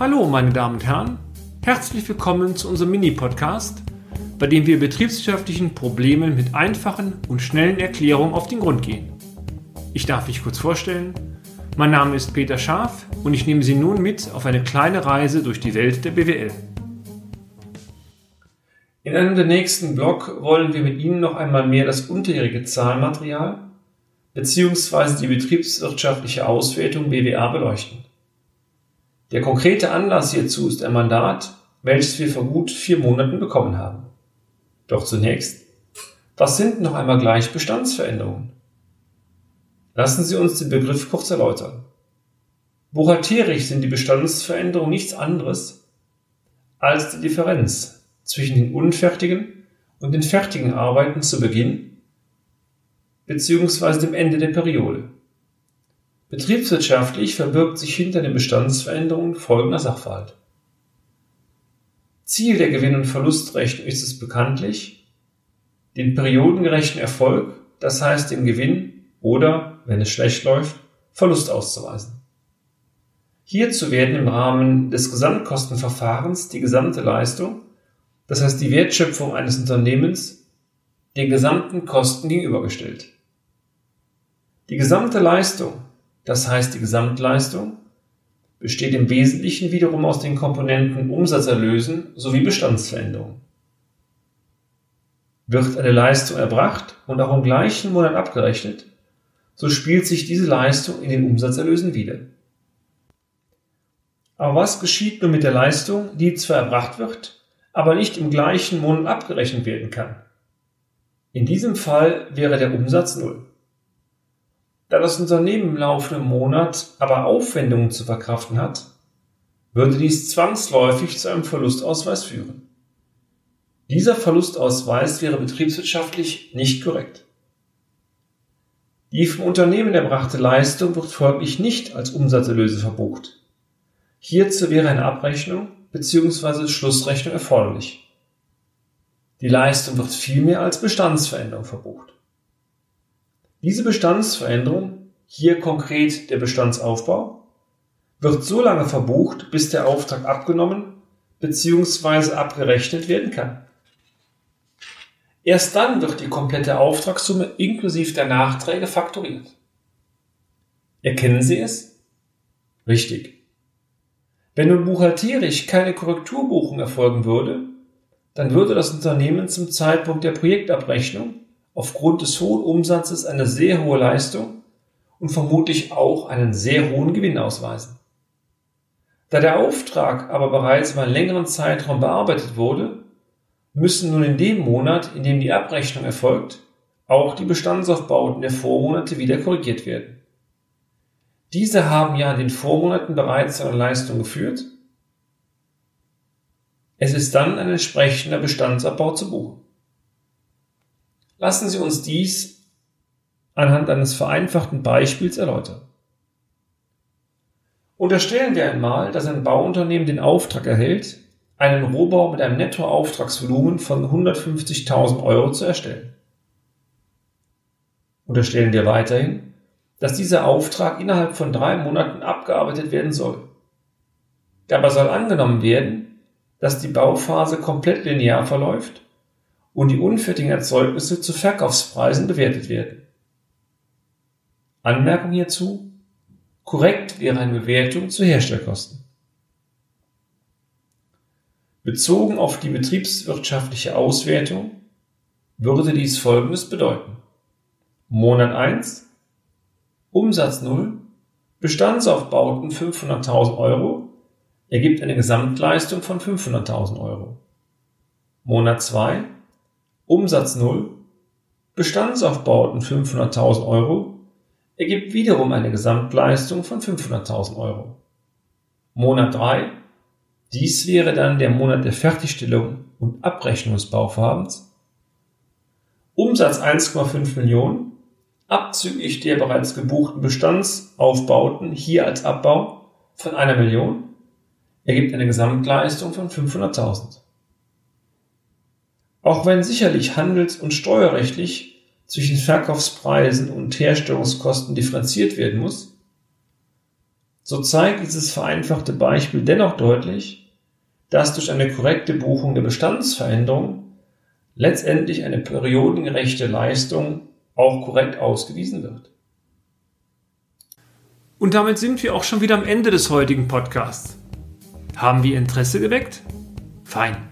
Hallo, meine Damen und Herren. Herzlich willkommen zu unserem Mini-Podcast, bei dem wir betriebswirtschaftlichen Problemen mit einfachen und schnellen Erklärungen auf den Grund gehen. Ich darf mich kurz vorstellen. Mein Name ist Peter Scharf und ich nehme Sie nun mit auf eine kleine Reise durch die Welt der BWL. In einem der nächsten Blog wollen wir mit Ihnen noch einmal mehr das unterjährige Zahlenmaterial bzw. die betriebswirtschaftliche Auswertung BWA beleuchten. Der konkrete Anlass hierzu ist ein Mandat, welches wir vor gut vier Monaten bekommen haben. Doch zunächst, was sind noch einmal gleich Bestandsveränderungen? Lassen Sie uns den Begriff kurz erläutern. Buchhalterisch sind die Bestandsveränderungen nichts anderes als die Differenz zwischen den unfertigen und den fertigen Arbeiten zu Beginn bzw. dem Ende der Periode. Betriebswirtschaftlich verbirgt sich hinter den Bestandsveränderungen folgender Sachverhalt. Ziel der Gewinn- und Verlustrechnung ist es bekanntlich, den periodengerechten Erfolg, das heißt den Gewinn oder, wenn es schlecht läuft, Verlust auszuweisen. Hierzu werden im Rahmen des Gesamtkostenverfahrens die gesamte Leistung, das heißt die Wertschöpfung eines Unternehmens, den gesamten Kosten gegenübergestellt. Die gesamte Leistung das heißt, die Gesamtleistung besteht im Wesentlichen wiederum aus den Komponenten Umsatzerlösen sowie Bestandsveränderungen. Wird eine Leistung erbracht und auch im gleichen Monat abgerechnet, so spielt sich diese Leistung in den Umsatzerlösen wieder. Aber was geschieht nun mit der Leistung, die zwar erbracht wird, aber nicht im gleichen Monat abgerechnet werden kann? In diesem Fall wäre der Umsatz null. Da das Unternehmen im laufenden Monat aber Aufwendungen zu verkraften hat, würde dies zwangsläufig zu einem Verlustausweis führen. Dieser Verlustausweis wäre betriebswirtschaftlich nicht korrekt. Die vom Unternehmen erbrachte Leistung wird folglich nicht als Umsatzerlöse verbucht. Hierzu wäre eine Abrechnung bzw. Schlussrechnung erforderlich. Die Leistung wird vielmehr als Bestandsveränderung verbucht. Diese Bestandsveränderung, hier konkret der Bestandsaufbau, wird so lange verbucht, bis der Auftrag abgenommen bzw. abgerechnet werden kann. Erst dann wird die komplette Auftragssumme inklusive der Nachträge faktoriert. Erkennen Sie es? Richtig. Wenn nun buchhalterisch keine Korrekturbuchung erfolgen würde, dann würde das Unternehmen zum Zeitpunkt der Projektabrechnung aufgrund des hohen Umsatzes eine sehr hohe Leistung und vermutlich auch einen sehr hohen Gewinn ausweisen. Da der Auftrag aber bereits über einen längeren Zeitraum bearbeitet wurde, müssen nun in dem Monat, in dem die Abrechnung erfolgt, auch die Bestandsaufbauten der Vormonate wieder korrigiert werden. Diese haben ja in den Vormonaten bereits eine Leistung geführt. Es ist dann ein entsprechender Bestandsabbau zu buchen. Lassen Sie uns dies anhand eines vereinfachten Beispiels erläutern. Unterstellen wir einmal, dass ein Bauunternehmen den Auftrag erhält, einen Rohbau mit einem Nettoauftragsvolumen von 150.000 Euro zu erstellen. Unterstellen wir weiterhin, dass dieser Auftrag innerhalb von drei Monaten abgearbeitet werden soll. Dabei soll angenommen werden, dass die Bauphase komplett linear verläuft und die unfertigen Erzeugnisse zu Verkaufspreisen bewertet werden. Anmerkung hierzu. Korrekt wäre eine Bewertung zu Herstellkosten. Bezogen auf die betriebswirtschaftliche Auswertung würde dies Folgendes bedeuten. Monat 1 Umsatz 0 Bestandsaufbauten 500.000 Euro ergibt eine Gesamtleistung von 500.000 Euro. Monat 2 Umsatz 0, Bestandsaufbauten 500.000 Euro ergibt wiederum eine Gesamtleistung von 500.000 Euro. Monat 3, dies wäre dann der Monat der Fertigstellung und Abrechnung des Bauvorhabens. Umsatz 1,5 Millionen, abzüglich der bereits gebuchten Bestandsaufbauten hier als Abbau von einer Million, ergibt eine Gesamtleistung von 500.000. Auch wenn sicherlich handels- und steuerrechtlich zwischen Verkaufspreisen und Herstellungskosten differenziert werden muss, So zeigt dieses vereinfachte Beispiel dennoch deutlich, dass durch eine korrekte Buchung der Bestandsveränderung letztendlich eine periodengerechte Leistung auch korrekt ausgewiesen wird. Und damit sind wir auch schon wieder am Ende des heutigen Podcasts. Haben wir Interesse geweckt? Fein.